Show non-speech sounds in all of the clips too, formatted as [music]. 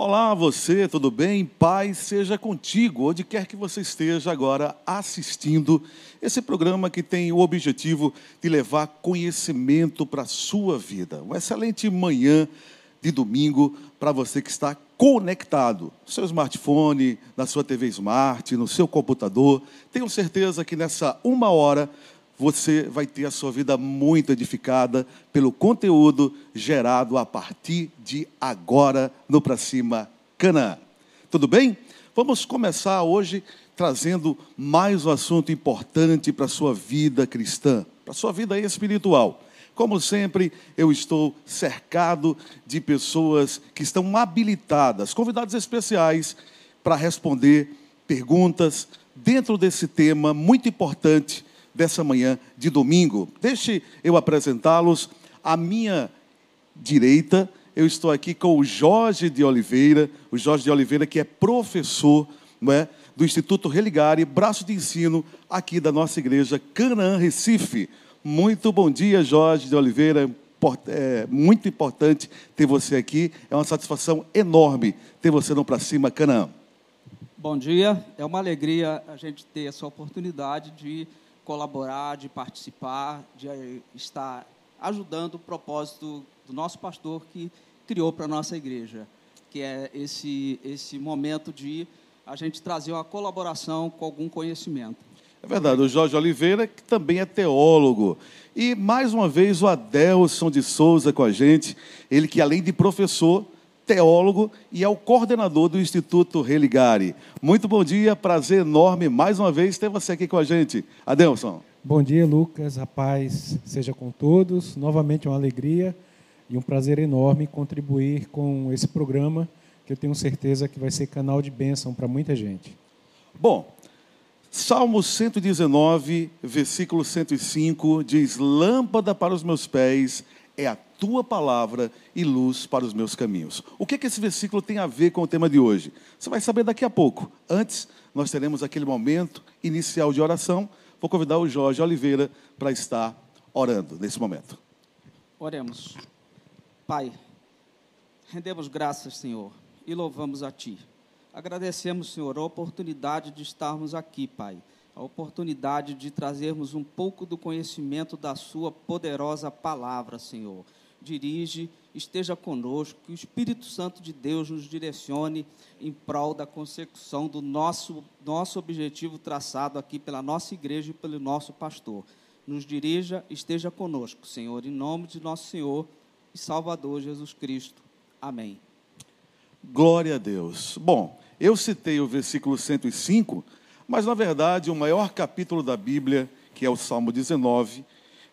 Olá, você, tudo bem? Paz seja contigo, onde quer que você esteja agora assistindo esse programa que tem o objetivo de levar conhecimento para a sua vida. Uma excelente manhã de domingo para você que está conectado no seu smartphone, na sua TV Smart, no seu computador. Tenho certeza que nessa uma hora você vai ter a sua vida muito edificada pelo conteúdo gerado a partir de agora no Pra Cima Canaã. Tudo bem? Vamos começar hoje trazendo mais um assunto importante para a sua vida cristã, para a sua vida espiritual. Como sempre, eu estou cercado de pessoas que estão habilitadas, convidados especiais, para responder perguntas dentro desse tema muito importante dessa manhã de domingo. Deixe eu apresentá-los. À minha direita, eu estou aqui com o Jorge de Oliveira, o Jorge de Oliveira, que é professor não é, do Instituto Religare, braço de ensino aqui da nossa igreja Canaã Recife. Muito bom dia, Jorge de Oliveira. É muito importante ter você aqui. É uma satisfação enorme ter você no Pra Cima Canaã. Bom dia. É uma alegria a gente ter essa oportunidade de colaborar, de participar, de eh, estar ajudando o propósito do nosso pastor que criou para a nossa igreja, que é esse, esse momento de a gente trazer uma colaboração com algum conhecimento. É verdade, o Jorge Oliveira, que também é teólogo. E, mais uma vez, o Adelson de Souza com a gente, ele que, além de professor, teólogo e é o coordenador do Instituto Religare. Muito bom dia, prazer enorme mais uma vez ter você aqui com a gente. Adelson. Bom dia, Lucas. Rapaz, seja com todos. Novamente uma alegria e um prazer enorme contribuir com esse programa que eu tenho certeza que vai ser canal de bênção para muita gente. Bom, Salmo 119, versículo 105 diz: Lâmpada para os meus pés é a tua palavra e luz para os meus caminhos. O que, é que esse versículo tem a ver com o tema de hoje? Você vai saber daqui a pouco. Antes, nós teremos aquele momento inicial de oração. Vou convidar o Jorge Oliveira para estar orando nesse momento. Oremos. Pai, rendemos graças, Senhor, e louvamos a Ti. Agradecemos, Senhor, a oportunidade de estarmos aqui, Pai a oportunidade de trazermos um pouco do conhecimento da Sua poderosa palavra, Senhor. Dirige, esteja conosco, que o Espírito Santo de Deus nos direcione em prol da consecução do nosso, nosso objetivo traçado aqui pela nossa igreja e pelo nosso pastor. Nos dirija, esteja conosco, Senhor, em nome de nosso Senhor e Salvador Jesus Cristo. Amém. Glória a Deus. Bom, eu citei o versículo 105 mas, na verdade, o maior capítulo da Bíblia, que é o Salmo 19,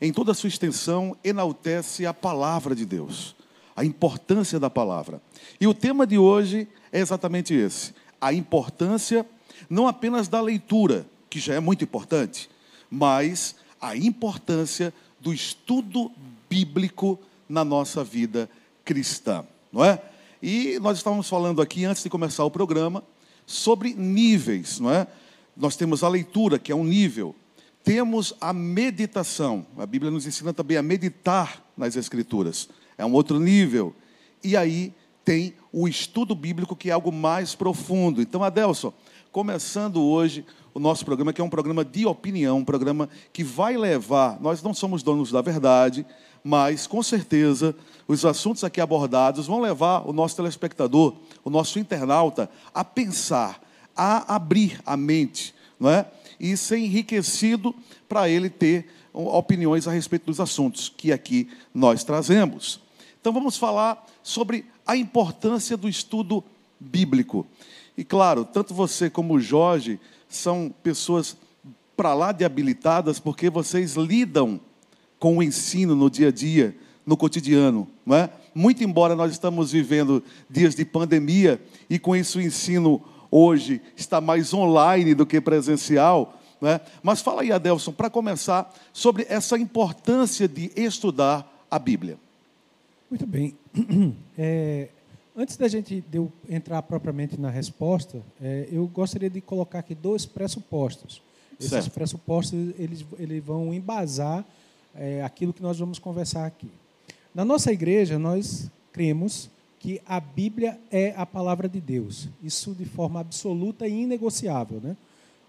em toda a sua extensão, enaltece a palavra de Deus, a importância da palavra. E o tema de hoje é exatamente esse: a importância não apenas da leitura, que já é muito importante, mas a importância do estudo bíblico na nossa vida cristã, não é? E nós estávamos falando aqui antes de começar o programa sobre níveis, não é? Nós temos a leitura, que é um nível. Temos a meditação. A Bíblia nos ensina também a meditar nas Escrituras. É um outro nível. E aí tem o estudo bíblico, que é algo mais profundo. Então, Adelson, começando hoje o nosso programa, que é um programa de opinião, um programa que vai levar. Nós não somos donos da verdade, mas com certeza os assuntos aqui abordados vão levar o nosso telespectador, o nosso internauta, a pensar a abrir a mente, não é? E ser enriquecido para ele ter opiniões a respeito dos assuntos que aqui nós trazemos. Então vamos falar sobre a importância do estudo bíblico. E claro, tanto você como o Jorge são pessoas para lá de habilitadas porque vocês lidam com o ensino no dia a dia, no cotidiano, não é? Muito embora nós estamos vivendo dias de pandemia e com isso o ensino hoje está mais online do que presencial. Né? Mas fala aí, Adelson, para começar, sobre essa importância de estudar a Bíblia. Muito bem. [clears throat] É, antes da gente de eu entrar propriamente na resposta, é, eu gostaria de colocar aqui dois pressupostos. Esses certo. pressupostos eles, eles vão embasar é, aquilo que nós vamos conversar aqui. Na nossa igreja, nós cremos que a Bíblia é a palavra de Deus. Isso de forma absoluta e inegociável, né?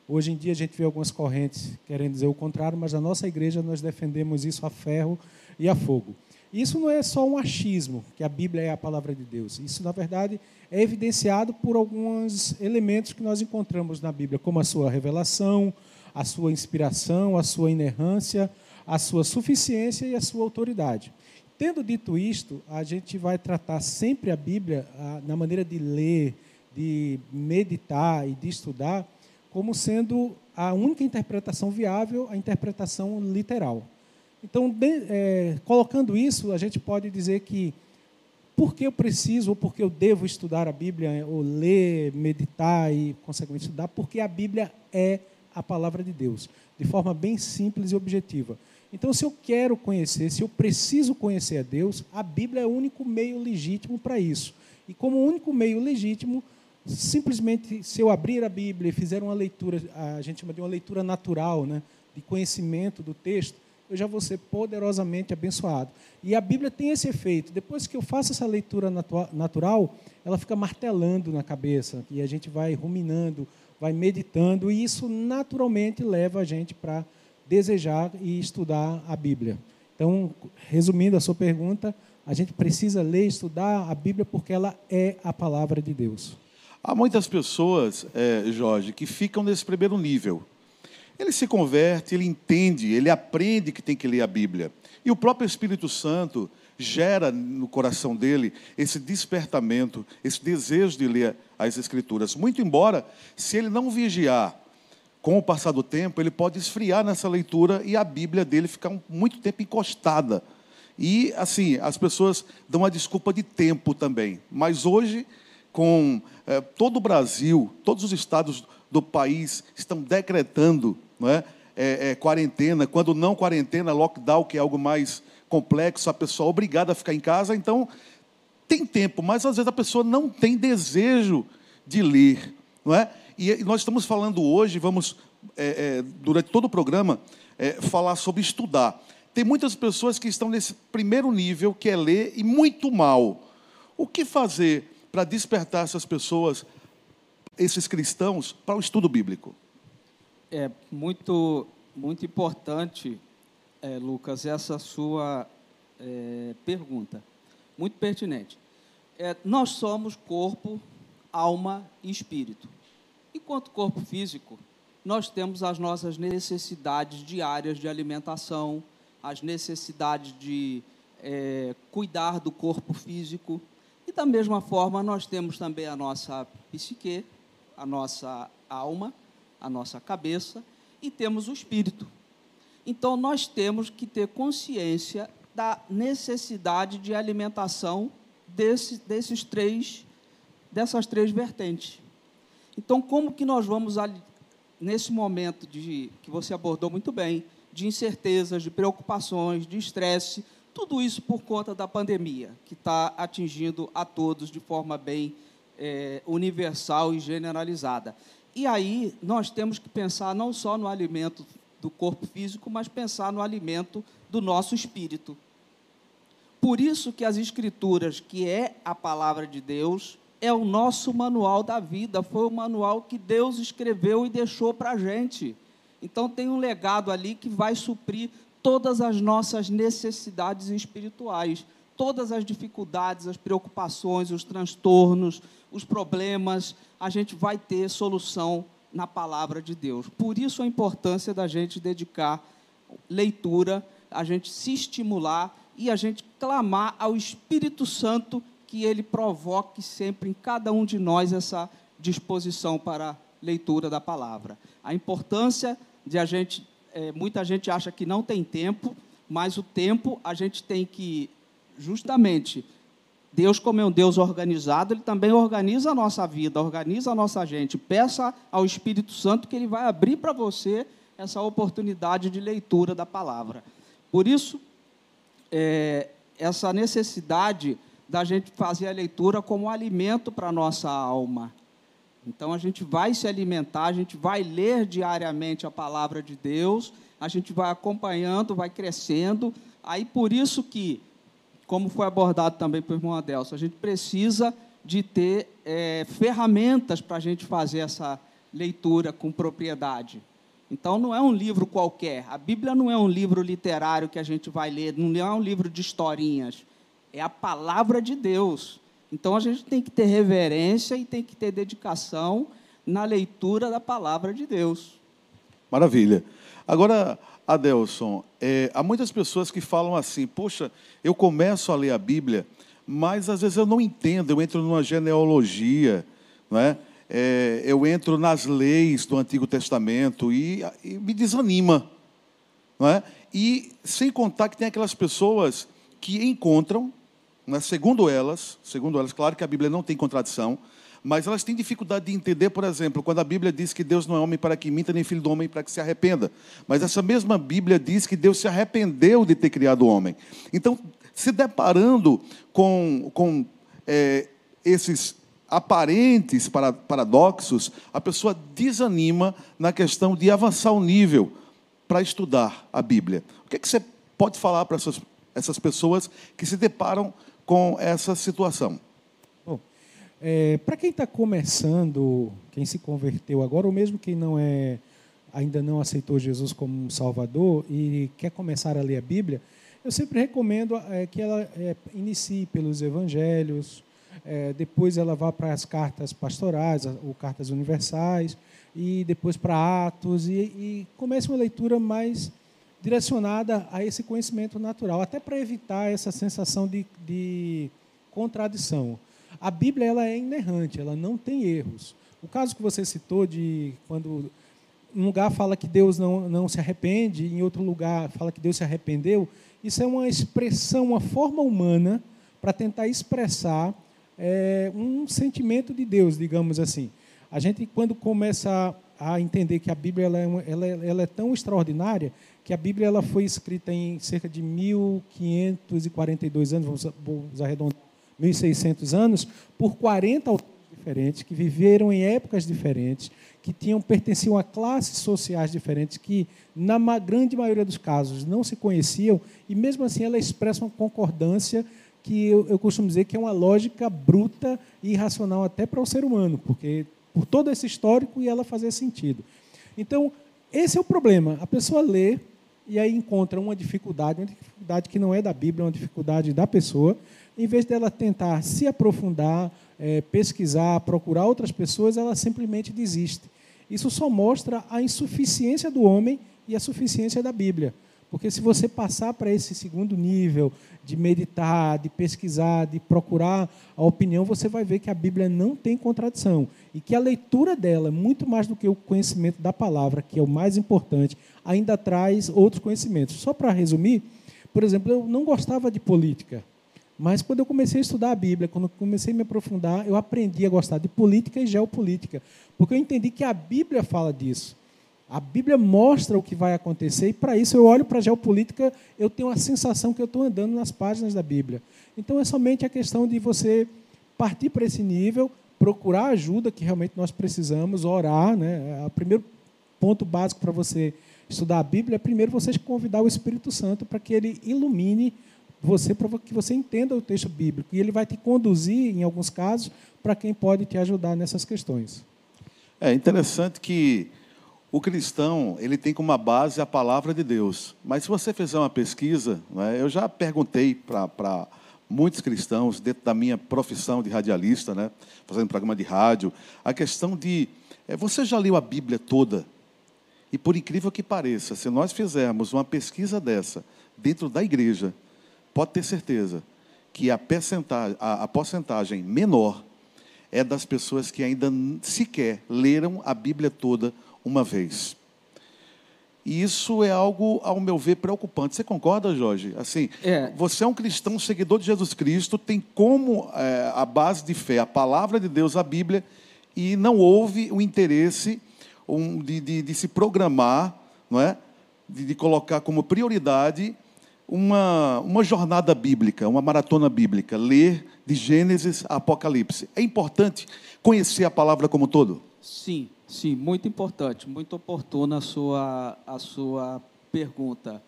Hoje em dia a gente vê algumas correntes querendo dizer o contrário, mas na nossa igreja nós defendemos isso a ferro e a fogo. Isso não é só um achismo, que a Bíblia é a palavra de Deus. Isso, na verdade, é evidenciado por alguns elementos que nós encontramos na Bíblia, como a sua revelação, a sua inspiração, a sua inerrância, a sua suficiência e a sua autoridade. Tendo dito isto, a gente vai tratar sempre a Bíblia a, na maneira de ler, de meditar e de estudar, como sendo a única interpretação viável, a interpretação literal. Então, de, é, colocando isso, a gente pode dizer que por que eu preciso ou por que eu devo estudar a Bíblia, ou ler, meditar e, consequentemente, estudar? Porque a Bíblia é a palavra de Deus, de forma bem simples e objetiva. Então, se eu quero conhecer, se eu preciso conhecer a Deus, a Bíblia é o único meio legítimo para isso. E como único meio legítimo, simplesmente se eu abrir a Bíblia e fizer uma leitura, a gente chama de uma leitura natural, né, de conhecimento do texto, eu já vou ser poderosamente abençoado. E a Bíblia tem esse efeito. Depois que eu faço essa leitura natural, ela fica martelando na cabeça, e a gente vai ruminando, vai meditando, e isso naturalmente leva a gente para desejar e estudar a Bíblia. Então, resumindo a sua pergunta, a gente precisa ler e estudar a Bíblia porque ela é a palavra de Deus. Há muitas pessoas, é, Jorge, que ficam nesse primeiro nível. Ele se converte, ele entende, ele aprende que tem que ler a Bíblia. E o próprio Espírito Santo gera no coração dele esse despertamento, esse desejo de ler as Escrituras. Muito embora, se ele não vigiar, com o passar do tempo, ele pode esfriar nessa leitura e a Bíblia dele ficar muito tempo encostada. E, assim, as pessoas dão uma desculpa de tempo também. Mas hoje, com é, todo o Brasil, todos os estados do país estão decretando não é? É, é, quarentena, quando não quarentena, lockdown, que é algo mais complexo, a pessoa é obrigada a ficar em casa, então tem tempo, mas às vezes a pessoa não tem desejo de ler, não é? E nós estamos falando hoje, vamos, é, é, durante todo o programa, é, falar sobre estudar. Tem muitas pessoas que estão nesse primeiro nível, que é ler, e muito mal. O que fazer para despertar essas pessoas, esses cristãos, para o estudo bíblico? É muito, muito importante, é, Lucas, essa sua é, pergunta. Muito pertinente. É, nós somos corpo, alma e espírito. Enquanto corpo físico, nós temos as nossas necessidades diárias de alimentação, as necessidades de é, cuidar do corpo físico. E da mesma forma, nós temos também a nossa psique, a nossa alma, a nossa cabeça e temos o espírito. Então, nós temos que ter consciência da necessidade de alimentação desse, desses três, dessas três vertentes. Então, como que nós vamos, nesse momento de, que você abordou muito bem, de incertezas, de preocupações, de estresse, tudo isso por conta da pandemia, que está atingindo a todos de forma bem é, universal e generalizada. E aí nós temos que pensar não só no alimento do corpo físico, mas pensar no alimento do nosso espírito. Por isso que as escrituras, que é a palavra de Deus, é o nosso manual da vida, foi o manual que Deus escreveu e deixou para a gente. Então tem um legado ali que vai suprir todas as nossas necessidades espirituais, todas as dificuldades, as preocupações, os transtornos, os problemas, a gente vai ter solução na palavra de Deus. Por isso a importância da gente dedicar leitura, a gente se estimular e a gente clamar ao Espírito Santo que ele provoque sempre em cada um de nós essa disposição para a leitura da palavra. A importância de a gente, é, muita gente acha que não tem tempo, mas o tempo a gente tem que, justamente, Deus, como é um Deus organizado, Ele também organiza a nossa vida, organiza a nossa gente. Peça ao Espírito Santo que Ele vai abrir para você essa oportunidade de leitura da palavra. Por isso, é, essa necessidade da gente fazer a leitura como alimento para a nossa alma. Então a gente vai se alimentar, a gente vai ler diariamente a palavra de Deus, a gente vai acompanhando, vai crescendo. Aí por isso que como foi abordado também pelo irmão Adelson, a gente precisa de ter é, ferramentas para a gente fazer essa leitura com propriedade. Então, não é um livro qualquer. A Bíblia não é um livro literário que a gente vai ler, não é um livro de historinhas. É a palavra de Deus. Então, a gente tem que ter reverência e tem que ter dedicação na leitura da palavra de Deus. Maravilha. Agora, Adelson, é, há muitas pessoas que falam assim: poxa, eu começo a ler a Bíblia, mas às vezes eu não entendo, eu entro numa genealogia, não é? é eu entro nas leis do Antigo Testamento e, e me desanima, não é? E sem contar que tem aquelas pessoas que encontram, é? segundo elas, segundo elas, claro que a Bíblia não tem contradição, mas elas têm dificuldade de entender, por exemplo, quando a Bíblia diz que Deus não é homem para que minta, nem filho do homem para que se arrependa. Mas essa mesma Bíblia diz que Deus se arrependeu de ter criado o homem. Então, se deparando com, com é, esses aparentes paradoxos, a pessoa desanima na questão de avançar o nível para estudar a Bíblia. O que, é que você pode falar para essas, essas pessoas que se deparam com essa situação? É, Para quem está começando, quem se converteu agora, ou mesmo quem não é, ainda não aceitou Jesus como Salvador e quer começar a ler a Bíblia, eu sempre recomendo é, que ela é, inicie pelos Evangelhos, é, depois ela vá para as cartas pastorais, ou cartas universais, e depois para Atos, e, e comece uma leitura mais direcionada a esse conhecimento natural, até para evitar essa sensação de, de contradição. A Bíblia ela é inerrante, ela não tem erros. O caso que você citou de quando um lugar fala que Deus não, não se arrepende, em outro lugar fala que Deus se arrependeu, isso é uma expressão, uma forma humana para tentar expressar é, um sentimento de Deus, digamos assim. A gente, quando começa a entender que a Bíblia ela é, ela, é, ela é tão extraordinária que a Bíblia ela foi escrita em cerca de 1542 anos, vamos, vamos arredondar 1.600 anos, por 40 autores diferentes, que viveram em épocas diferentes, que tinham pertenciam a classes sociais diferentes, que, na grande maioria dos casos, não se conheciam, e mesmo assim ela expressa uma concordância que eu, eu costumo dizer que é uma lógica bruta e irracional até para o ser humano, porque por todo esse histórico e ela fazer sentido. Então, esse é o problema. A pessoa lê e aí encontra uma dificuldade, uma dificuldade que não é da Bíblia, é uma dificuldade da pessoa, em vez dela tentar se aprofundar, é, pesquisar, procurar outras pessoas, ela simplesmente desiste. Isso só mostra a insuficiência do homem e a suficiência da Bíblia. Porque se você passar para esse segundo nível de meditar, de pesquisar, de procurar a opinião, você vai ver que a Bíblia não tem contradição e que a leitura dela, muito mais do que o conhecimento da palavra, que é o mais importante, ainda traz outros conhecimentos. Só para resumir, por exemplo, eu não gostava de política. Mas quando eu comecei a estudar a Bíblia, quando eu comecei a me aprofundar, eu aprendi a gostar de política e geopolítica, porque eu entendi que a Bíblia fala disso. A Bíblia mostra o que vai acontecer e para isso eu olho para a geopolítica, eu tenho a sensação que eu estou andando nas páginas da Bíblia. Então é somente a questão de você partir para esse nível, procurar ajuda que realmente nós precisamos, orar, né? O primeiro ponto básico para você estudar a Bíblia é primeiro você convidar o Espírito Santo para que ele ilumine você para que você entenda o texto bíblico. E ele vai te conduzir, em alguns casos, para quem pode te ajudar nessas questões. É interessante que o cristão ele tem como base a palavra de Deus. Mas se você fizer uma pesquisa, né, eu já perguntei para muitos cristãos, dentro da minha profissão de radialista, né, fazendo programa de rádio, a questão de é, você já leu a Bíblia toda? E por incrível que pareça, se nós fizermos uma pesquisa dessa dentro da igreja, pode ter certeza que a porcentagem, a, a porcentagem menor é das pessoas que ainda sequer leram a Bíblia toda uma vez. E isso é algo, ao meu ver, preocupante. Você concorda, Jorge? Assim, é. você é um cristão, seguidor de Jesus Cristo, tem como é, a base de fé a palavra de Deus, a Bíblia, e não houve o interesse um, de, de, de, se programar, não é? de, de colocar como prioridade uma, uma jornada bíblica, uma maratona bíblica, ler de Gênesis a Apocalipse. É importante conhecer a palavra como um todo? Sim, sim, muito importante, muito oportuna a sua, a sua pergunta.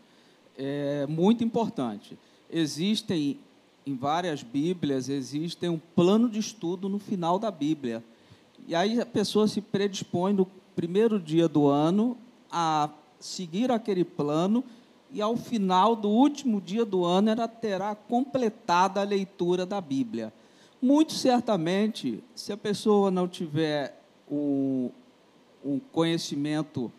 É muito importante. Existem em várias Bíblias existem um plano de estudo no final da Bíblia. E aí a pessoa se predispõe no primeiro dia do ano a seguir aquele plano e ao final do último dia do ano ela terá completada a leitura da Bíblia. Muito certamente, se a pessoa não tiver um, um conhecimento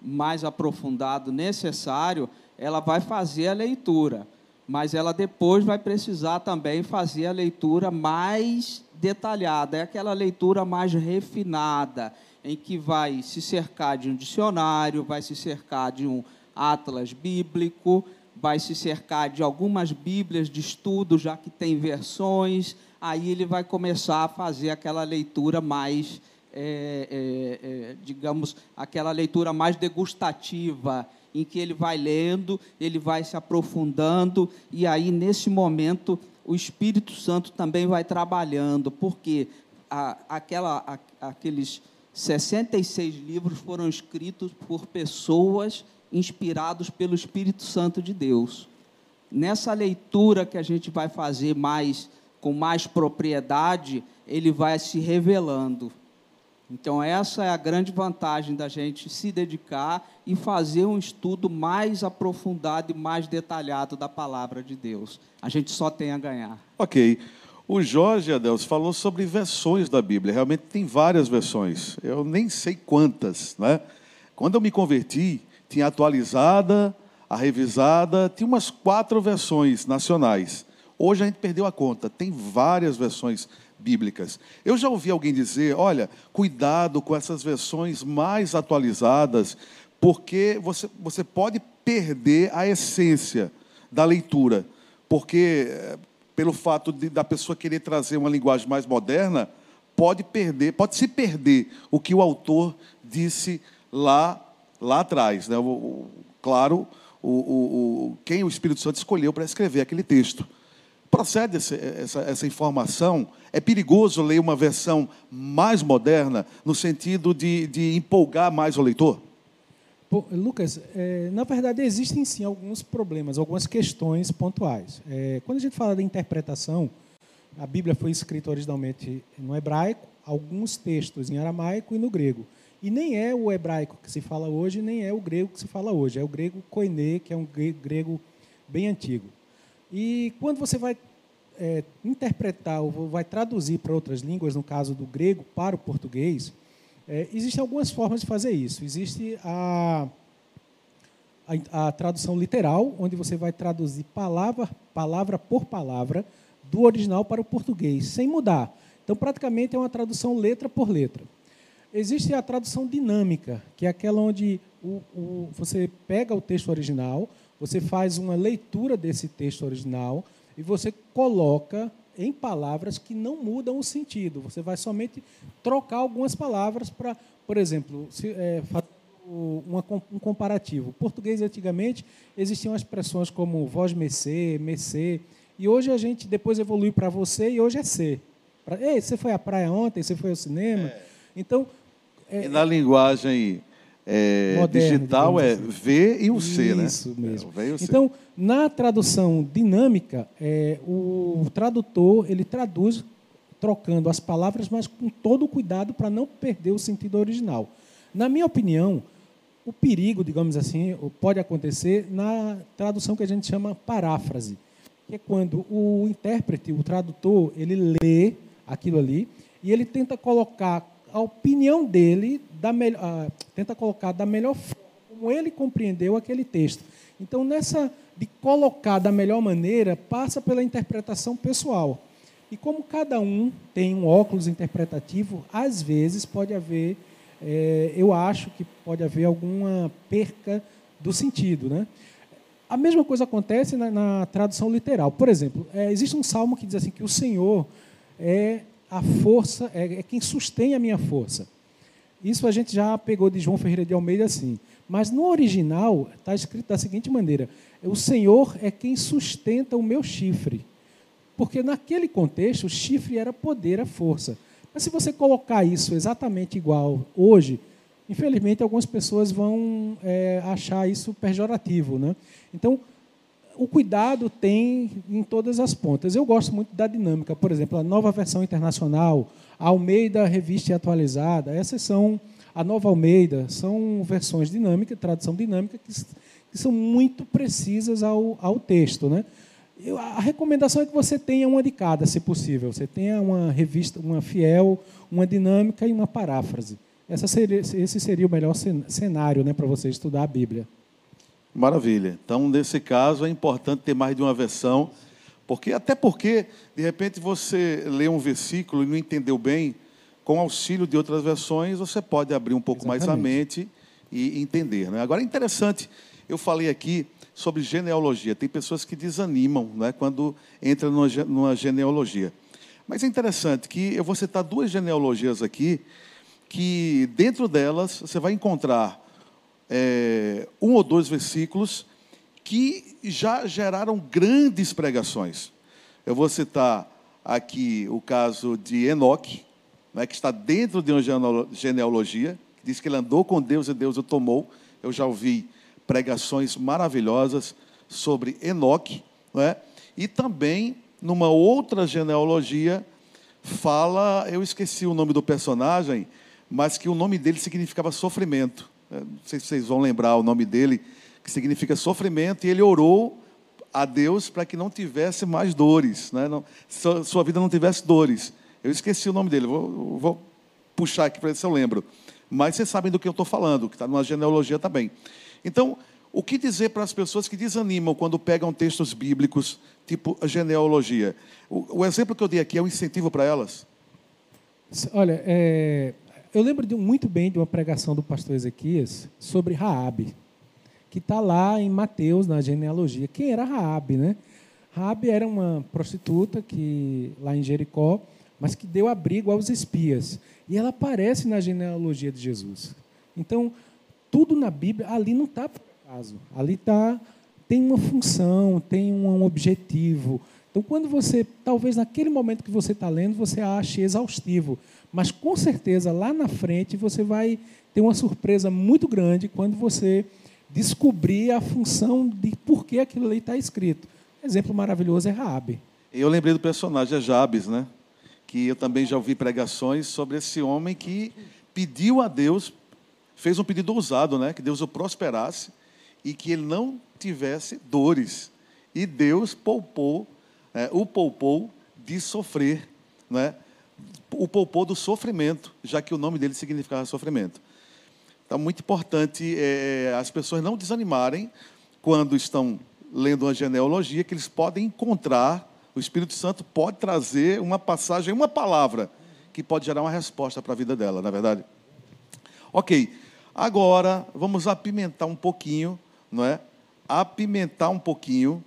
mais aprofundado necessário, ela vai fazer a leitura, mas ela depois vai precisar também fazer a leitura mais detalhada, é aquela leitura mais refinada, em que vai se cercar de um dicionário, vai se cercar de um atlas bíblico, vai se cercar de algumas bíblias de estudo, já que tem versões, aí ele vai começar a fazer aquela leitura mais, é, é, é, digamos, aquela leitura mais degustativa, em que ele vai lendo, ele vai se aprofundando, e aí, nesse momento, o Espírito Santo também vai trabalhando, porque a, aquela, a, aqueles 66 livros foram escritos por pessoas inspirados pelo Espírito Santo de Deus. Nessa leitura que a gente vai fazer mais com mais propriedade, ele vai se revelando. Então essa é a grande vantagem da gente se dedicar e fazer um estudo mais aprofundado e mais detalhado da palavra de Deus. A gente só tem a ganhar. OK. O Jorge Adeus falou sobre versões da Bíblia. Realmente tem várias versões. Eu nem sei quantas, né? Quando eu me converti, tinha atualizada, a revisada, tinha umas quatro versões nacionais. Hoje a gente perdeu a conta, tem várias versões bíblicas. Eu já ouvi alguém dizer: olha, cuidado com essas versões mais atualizadas, porque você, você pode perder a essência da leitura. Porque eh, pelo fato de, da pessoa querer trazer uma linguagem mais moderna, pode perder, pode se perder o que o autor disse lá, lá atrás. Né? O, o, claro, o, o, quem o Espírito Santo escolheu para escrever aquele texto. Procede essa, essa, essa, informação? É perigoso ler uma versão mais moderna, no sentido de, de empolgar mais o leitor? Lucas, é, na verdade existem sim alguns problemas, algumas questões pontuais. É, quando a gente fala da interpretação, a Bíblia foi escrita originalmente no hebraico, alguns textos em aramaico e no grego. E nem é o hebraico que se fala hoje, nem é o grego que se fala hoje, é o grego koiné, que é um grego bem antigo. E quando você vai é, interpretar ou vai traduzir para outras línguas, no caso do grego para o português, é, existem algumas formas de fazer isso. Existe a, a, a, tradução literal, onde você vai traduzir palavra, palavra por palavra do original para o português, sem mudar. Então, praticamente é uma tradução letra por letra. Existe a tradução dinâmica, que é aquela onde o, o, você pega o texto original, você faz uma leitura desse texto original e você coloca em palavras que não mudam o sentido. Você vai somente trocar algumas palavras para, por exemplo, se, é, uma, um comparativo. Português, antigamente, existiam expressões como voz mercê, mercê, e hoje a gente depois evoluiu para você e hoje é ser. Pra, Ei, você foi à praia ontem, você foi ao cinema? É. Então. É, e na linguagem é, Moderno, digital é assim. V e o C, né? Isso mesmo. É, então, na tradução dinâmica, é, o tradutor ele traduz trocando as palavras, mas com todo o cuidado para não perder o sentido original. Na minha opinião, o perigo, digamos assim, pode acontecer na tradução que a gente chama paráfrase, que é quando o intérprete, o tradutor, ele lê aquilo ali e ele tenta colocar a opinião dele, da uh, tenta colocar da melhor forma como ele compreendeu aquele texto. Então, nessa de colocar da melhor maneira, passa pela interpretação pessoal. E como cada um tem um óculos interpretativo, às vezes pode haver, é, eu acho que pode haver alguma perca do sentido. Né? A mesma coisa acontece na, na tradução literal. Por exemplo, é, existe um salmo que diz assim que o Senhor é a força, é, é quem sustém a minha força. Isso a gente já pegou de João Ferreira de Almeida assim. Mas no original está escrito da seguinte maneira: o Senhor é quem sustenta o meu chifre. Porque naquele contexto, o chifre era poder, a força. Mas se você colocar isso exatamente igual hoje, infelizmente algumas pessoas vão é, achar isso pejorativo. Né? Então, o cuidado tem em todas as pontas. Eu gosto muito da dinâmica. Por exemplo, a nova versão internacional, a Almeida Revista Atualizada, essas são, a nova Almeida, são versões dinâmicas, tradução dinâmica, que, que são muito precisas ao, ao texto. Né? Eu, a recomendação é que você tenha uma de cada, se possível. Você tenha uma revista, uma fiel, uma dinâmica e uma paráfrase. Seria, esse seria o melhor cenário né, para você estudar a Bíblia. Maravilha. Então, nesse caso, é importante ter mais de uma versão, porque até porque, de repente, você lê um versículo e não entendeu bem, com auxílio de outras versões, você pode abrir um pouco Exatamente. mais a mente e entender. Né? Agora, é interessante, eu falei aqui sobre genealogia. Tem pessoas que desanimam né, quando entram numa, numa genealogia. Mas é interessante que eu vou citar duas genealogias aqui, que dentro delas você vai encontrar é, um ou dois versículos que já geraram grandes pregações. Eu vou citar aqui o caso de Enoque, né, que está dentro de uma genealogia, que diz que ele andou com Deus e Deus o tomou. Eu já ouvi pregações maravilhosas sobre Enoque, é? e também numa outra genealogia fala, eu esqueci o nome do personagem, mas que o nome dele significava sofrimento. É, não sei se vocês vão lembrar o nome dele, que significa sofrimento, e ele orou a Deus para que não tivesse mais dores, né? não, sua vida não tivesse dores. Eu esqueci o nome dele, vou, vou puxar aqui para ver se eu lembro. Mas vocês sabem do que eu estou falando, que está numa genealogia também. Então, o que dizer para as pessoas que desanimam quando pegam textos bíblicos, tipo genealogia? O, o exemplo que eu dei aqui é um incentivo para elas? Olha, é, eu lembro de, muito bem de uma pregação do pastor Ezequias sobre Raabe, que está lá em Mateus, na genealogia. Quem era Raabe, né? Raabe era uma prostituta que lá em Jericó, mas que deu abrigo aos espias. E ela aparece na genealogia de Jesus. Então, tudo na Bíblia, ali não está por acaso. Ali tá, tem uma função, tem um objetivo. Então, quando você, talvez naquele momento que você está lendo, você ache exaustivo. Mas com certeza lá na frente você vai ter uma surpresa muito grande quando você descobrir a função de por que aquilo ali está escrito. exemplo maravilhoso é Raabe. Eu lembrei do personagem é Jabes, né? Que eu também já ouvi pregações sobre esse homem que pediu a Deus, fez um pedido ousado, né? Que Deus o prosperasse e que ele não tivesse dores. E Deus poupou, é, o poupou de sofrer, né? o poupou do sofrimento, já que o nome dele significava sofrimento. Então, muito importante é, as pessoas não desanimarem quando estão lendo uma genealogia, que eles podem encontrar, o Espírito Santo pode trazer uma passagem, uma palavra, que pode gerar uma resposta para a vida dela, na é verdade? Ok, agora vamos apimentar um pouquinho, não é? Apimentar um pouquinho.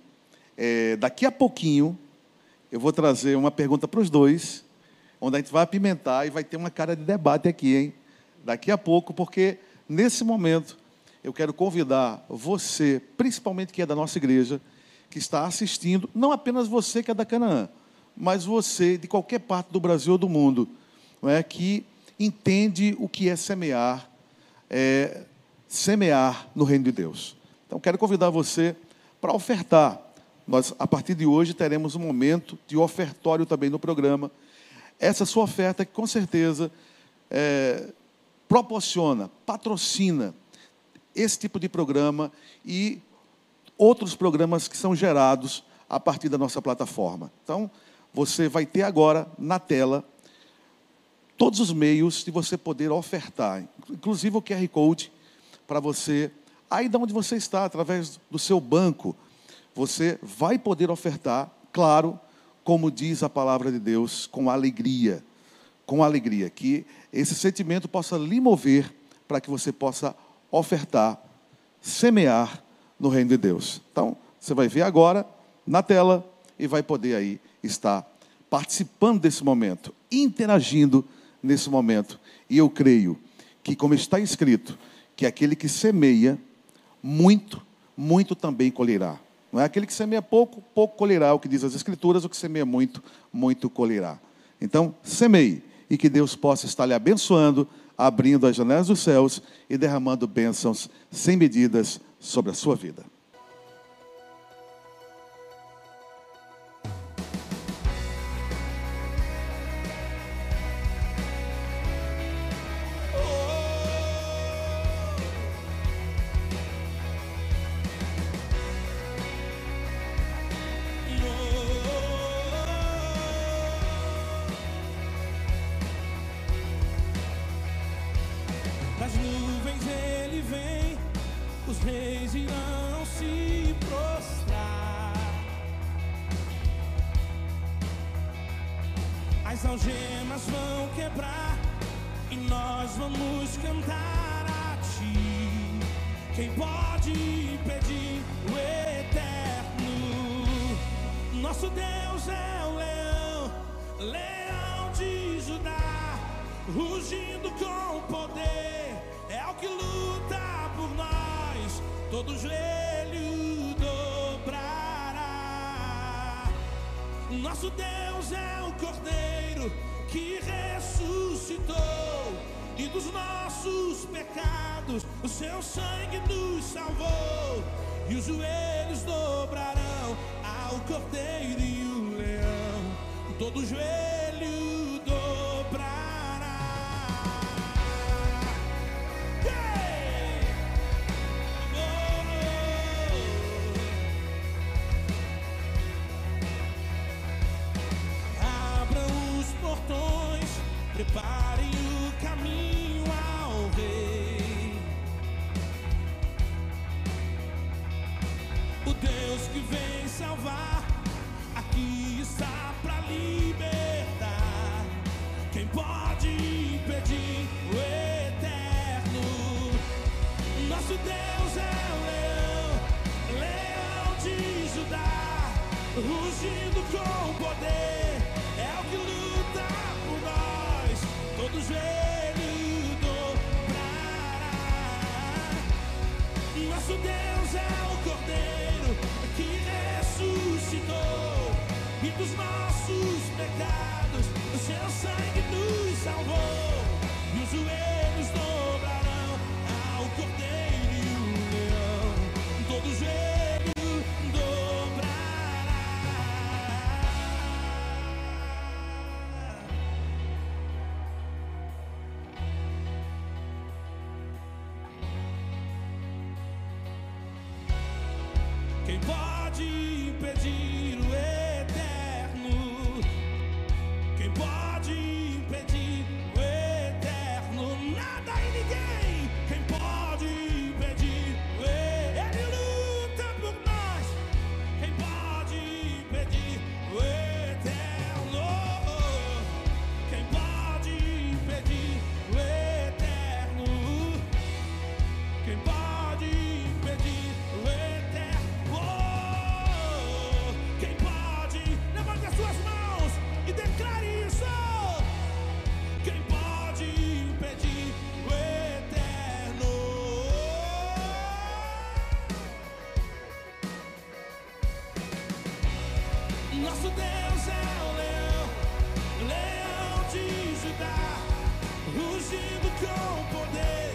É, daqui a pouquinho, eu vou trazer uma pergunta para os dois, onde a gente vai apimentar e vai ter uma cara de debate aqui, hein? Daqui a pouco, porque nesse momento eu quero convidar você, principalmente que é da nossa igreja, que está assistindo, não apenas você que é da Canaã, mas você de qualquer parte do Brasil ou do mundo, não é, que entende o que é semear, é, semear no reino de Deus. Então quero convidar você para ofertar. Nós, a partir de hoje, teremos um momento de ofertório também no programa essa sua oferta que com certeza é, proporciona, patrocina esse tipo de programa e outros programas que são gerados a partir da nossa plataforma. Então, você vai ter agora na tela todos os meios de você poder ofertar, inclusive o QR Code para você, aí de onde você está, através do seu banco, você vai poder ofertar, claro, como diz a palavra de Deus, com alegria. Com alegria. Que esse sentimento possa lhe mover para que você possa ofertar, semear no reino de Deus. Então, você vai ver agora na tela e vai poder aí estar participando desse momento, interagindo nesse momento. E eu creio que, como está escrito, que aquele que semeia, muito, muito também colherá. Não é aquele que semeia pouco, pouco colherá, o que diz as Escrituras, o que semeia muito, muito colherá. Então, semeie e que Deus possa estar lhe abençoando, abrindo as janelas dos céus e derramando bênçãos sem medidas sobre a sua vida. Deus que vem salvar, aqui está para libertar. Quem pode impedir o eterno? Nosso Deus é o leão, leão de Judá, rugindo com poder. É o que luta por nós, todo joelho dobrará. Nosso Deus é o Cordeiro que ressuscitou e dos nossos pecados o seu sangue nos salvou. E os joelhos dobrarão ao Cordeiro e o leão, todo joelho Nosso Deus é o leão, leão de Judá, rugindo com poder.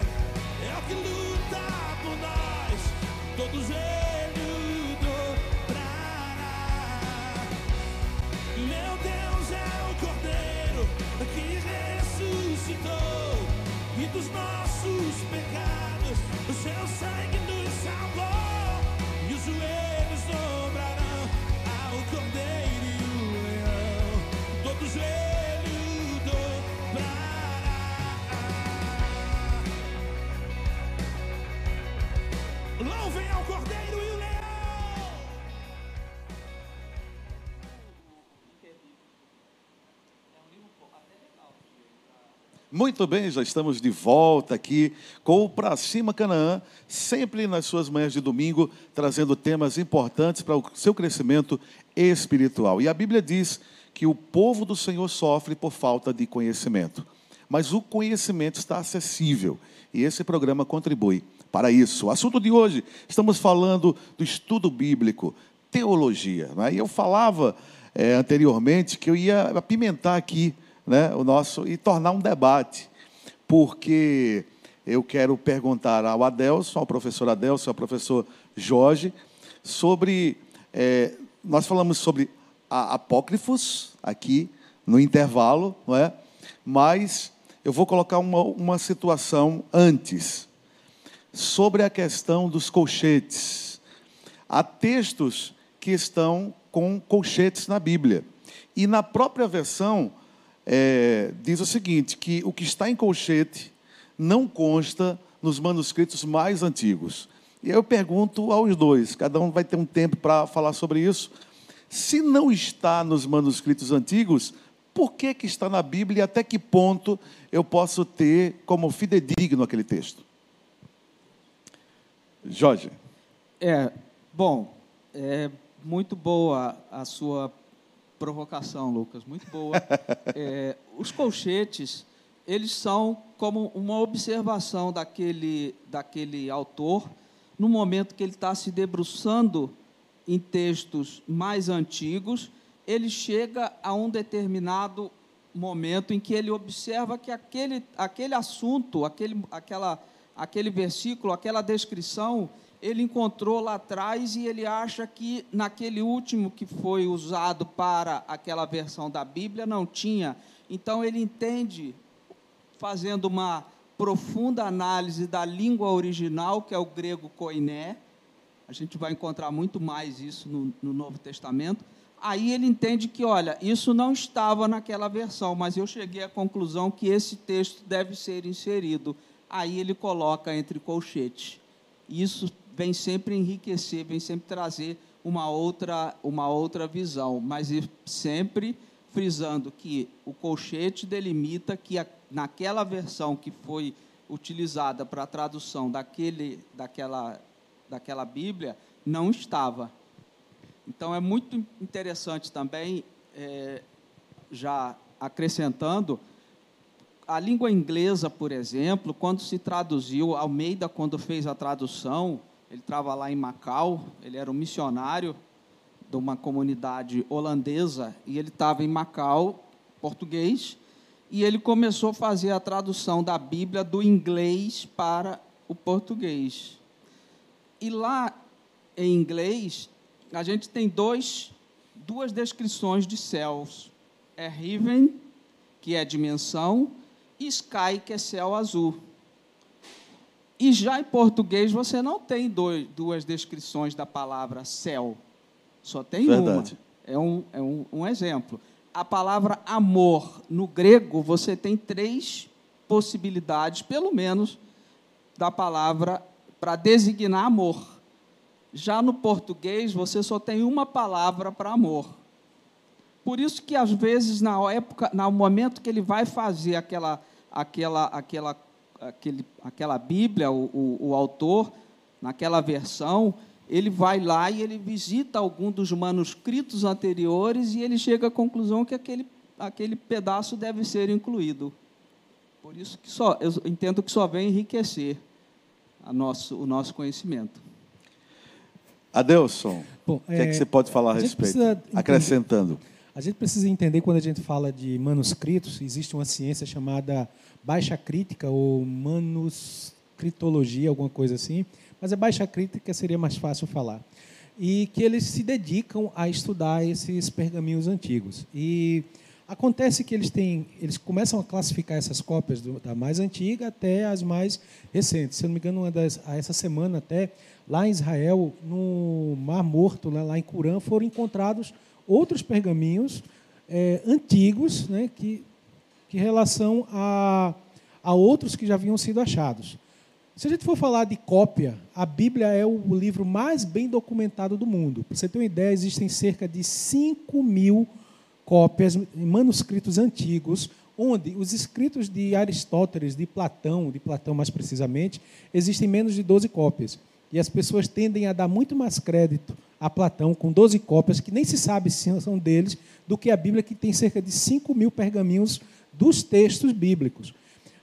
É o que luta por nós, todo joelho dobrará. Meu Deus é o Cordeiro que ressuscitou e dos nossos pecados o seu sangue nos salvou. E os joelhos Cordeiro e o leão. Muito bem, já estamos de volta aqui com o Pra Cima Canaã, sempre nas suas manhãs de domingo, trazendo temas importantes para o seu crescimento espiritual. E a Bíblia diz que o povo do Senhor sofre por falta de conhecimento. Mas o conhecimento está acessível e esse programa contribui para isso. O assunto de hoje, estamos falando do estudo bíblico, teologia. Né? E eu falava eh, anteriormente que eu ia apimentar aqui né, o nosso e tornar um debate, porque eu quero perguntar ao Adelson, ao professor Adelson, ao professor Jorge, sobre. eh, nós falamos sobre apócrifos aqui no intervalo, não é? Mas eu vou colocar uma, uma situação antes sobre a questão dos colchetes. Há textos que estão com colchetes na Bíblia. E na própria versão, é, diz o seguinte: que o que está em colchete não consta nos manuscritos mais antigos. E eu pergunto aos dois, cada um vai ter um tempo para falar sobre isso. Se não está nos manuscritos antigos, por que, que está na Bíblia e até que ponto eu posso ter como fidedigno aquele texto? Jorge. É, bom, é muito boa a sua provocação, Lucas, muito boa. [laughs] É, os colchetes, eles são como uma observação daquele, daquele autor no momento que ele está se debruçando em textos mais antigos, ele chega a um determinado momento em que ele observa que aquele, aquele assunto, aquele, aquela, aquele versículo, aquela descrição, ele encontrou lá atrás e ele acha que naquele último que foi usado para aquela versão da Bíblia não tinha. Então ele entende, fazendo uma profunda análise da língua original, que é o grego koiné, a gente vai encontrar muito mais isso no, no Novo Testamento. Aí ele entende que, olha, isso não estava naquela versão, mas eu cheguei à conclusão que esse texto deve ser inserido. Aí ele coloca entre colchetes. Isso vem sempre enriquecer, vem sempre trazer uma outra, uma outra visão, mas sempre frisando que o colchete delimita que a, naquela versão que foi utilizada para a tradução daquele, daquela, daquela Bíblia, não estava. Então, é muito interessante também, é, já acrescentando, a língua inglesa, por exemplo, quando se traduziu, Almeida, quando fez a tradução, ele estava lá em Macau, ele era um missionário de uma comunidade holandesa, e ele estava em Macau, português, e ele começou a fazer a tradução da Bíblia do inglês para o português. E lá em inglês, a gente tem dois, duas descrições de céus. É heaven, que é dimensão, sky, que é céu azul. E já em português você não tem dois, duas descrições da palavra céu. Só tem Verdade. uma. É um, é um, um exemplo. A palavra amor, no grego, você tem três possibilidades, pelo menos, da palavra para designar amor. Já no português, você só tem uma palavra para amor. Por isso que, às vezes, na época, no momento que ele vai fazer aquela, aquela, aquela, aquele, aquela Bíblia, o, o, o autor, naquela versão, ele vai lá e ele visita algum dos manuscritos anteriores e ele chega à conclusão que aquele, aquele pedaço deve ser incluído. Por isso que só, eu entendo que só vem enriquecer a nosso, o nosso conhecimento. Adelson, Bom, o que é que é, você pode falar a respeito? precisa entender- Acrescentando. A gente precisa entender quando a gente fala de manuscritos, existe uma ciência chamada baixa crítica ou manuscritologia, alguma coisa assim, mas a baixa crítica seria mais fácil falar. E que eles se dedicam a estudar esses pergaminhos antigos. E acontece que eles têm, eles começam a classificar essas cópias do- da mais antiga até as mais recentes. Se eu não me engano, uma das, essa semana até lá em Israel, no Mar Morto, né, lá em Curã, foram encontrados outros pergaminhos eh, antigos, né, que, que relação a, a outros que já haviam sido achados. Se a gente for falar de cópia, a Bíblia é o livro mais bem documentado do mundo. Para você ter uma ideia, existem cerca de 5 mil cópias, manuscritos antigos, onde os escritos de Aristóteles, de Platão, de Platão mais precisamente, existem menos de 12 cópias. E as pessoas tendem a dar muito mais crédito a Platão, com 12 cópias, que nem se sabe se são deles, do que a Bíblia, que tem cerca de 5 mil pergaminhos dos textos bíblicos.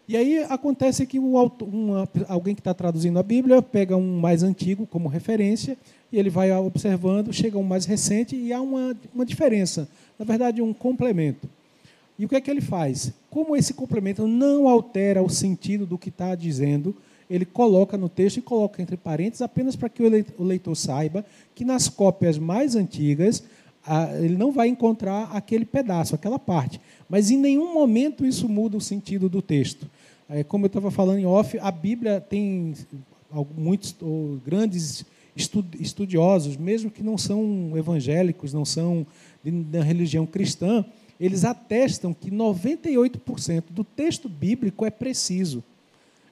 E aí acontece que autor, uma- alguém que está traduzindo a Bíblia pega um mais antigo como referência e ele vai observando, chega um mais recente e há uma, uma diferença, na verdade, um complemento. E o que é que ele faz? Como esse complemento não altera o sentido do que está dizendo, ele coloca no texto e coloca entre parênteses apenas para que o leit- o leitor saiba que nas cópias mais antigas ele não vai encontrar aquele pedaço, aquela parte. Mas em nenhum momento isso muda o sentido do texto. É, como eu estava falando em off, a Bíblia tem muitos grandes estu- estudiosos, mesmo que não são evangélicos, não são da religião cristã, eles atestam que 98% do texto bíblico é preciso.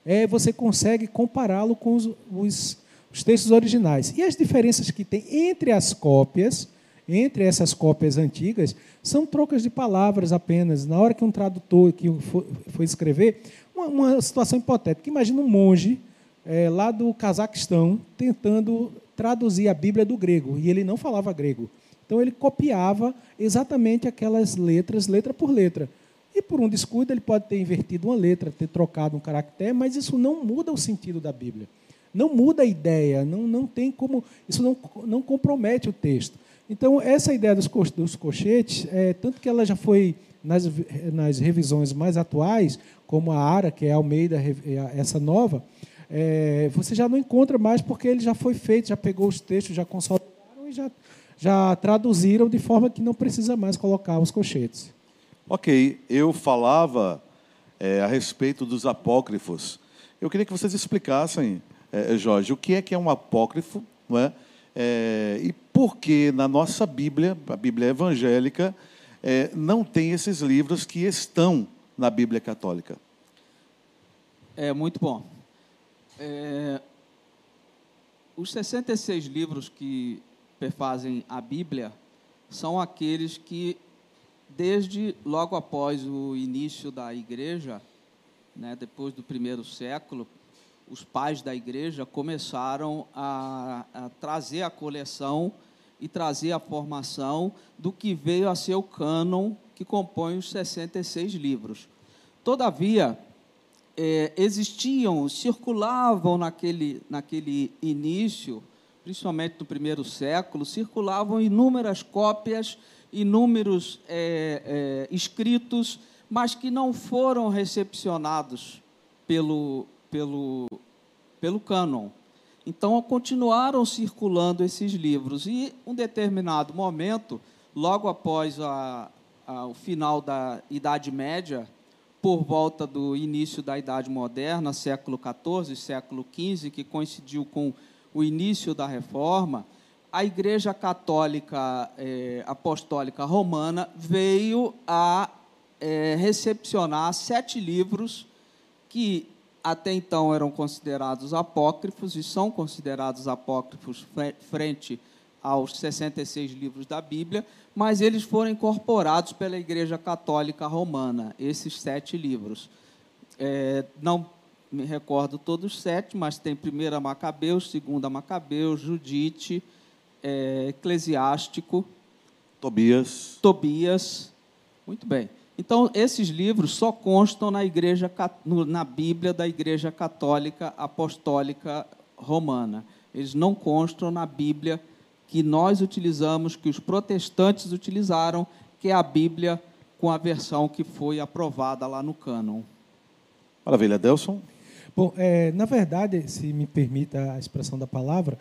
É, você consegue compará-lo com os, os os textos originais. E as diferenças que tem entre as cópias, entre essas cópias antigas, são trocas de palavras apenas. Na hora que um tradutor que foi escrever, uma, uma situação hipotética. Imagina um monge é, lá do Cazaquistão tentando traduzir a Bíblia do grego, e ele não falava grego. Então ele copiava exatamente aquelas letras, letra por letra. E por um descuido ele pode ter invertido uma letra, ter trocado um caractere, mas isso não muda o sentido da Bíblia. Não muda a ideia, não, não tem como. Isso não, não compromete o texto. Então, essa ideia dos, dos cochetes, é, tanto que ela já foi, nas, nas revisões mais atuais, como a ARA, que é a Almeida, essa nova, é, você já não encontra mais porque ele já foi feito, já pegou os textos, já consolidaram e já, já traduziram de forma que não precisa mais colocar os cochetes. Ok, eu falava é, a respeito dos apócrifos. Eu queria que vocês explicassem, é, Jorge, o que é que é um apócrifo, não é? é e por que na nossa Bíblia, a Bíblia evangélica, é, não tem esses livros que estão na Bíblia católica? É muito bom. É, os 66 livros que perfazem a Bíblia são aqueles que desde logo após o início da igreja, né, depois do primeiro século, os pais da igreja começaram a, a, trazer a coleção e trazer a formação do que veio a ser o cânon que compõe os 66 livros. Todavia, é, existiam, circulavam naquele, naquele início, principalmente no primeiro século, circulavam inúmeras cópias inúmeros é, é, escritos, mas que não foram recepcionados pelo, pelo, pelo cânon. Então, continuaram circulando esses livros. E, um determinado momento, logo após a, a, o final da Idade Média, por volta do início da Idade Moderna, século XIV, século XV, que coincidiu com o início da Reforma, a Igreja Católica é, Apostólica Romana veio a é, recepcionar sete livros que até então eram considerados apócrifos e são considerados apócrifos frente aos 66 livros da Bíblia, mas eles foram incorporados pela Igreja Católica Romana, esses sete livros. É, não me recordo todos os sete, mas tem 1 Macabeus, 2 Macabeus, Judite, é, Eclesiástico. Tobias. Tobias. Muito bem. Então, esses livros só constam na, igreja, na Bíblia da Igreja Católica Apostólica Romana. Eles não constam na Bíblia que nós utilizamos, que os protestantes utilizaram, que é a Bíblia com a versão que foi aprovada lá no cânon. Maravilha, Delson. Bom, é, na verdade, se me permita a expressão da palavra,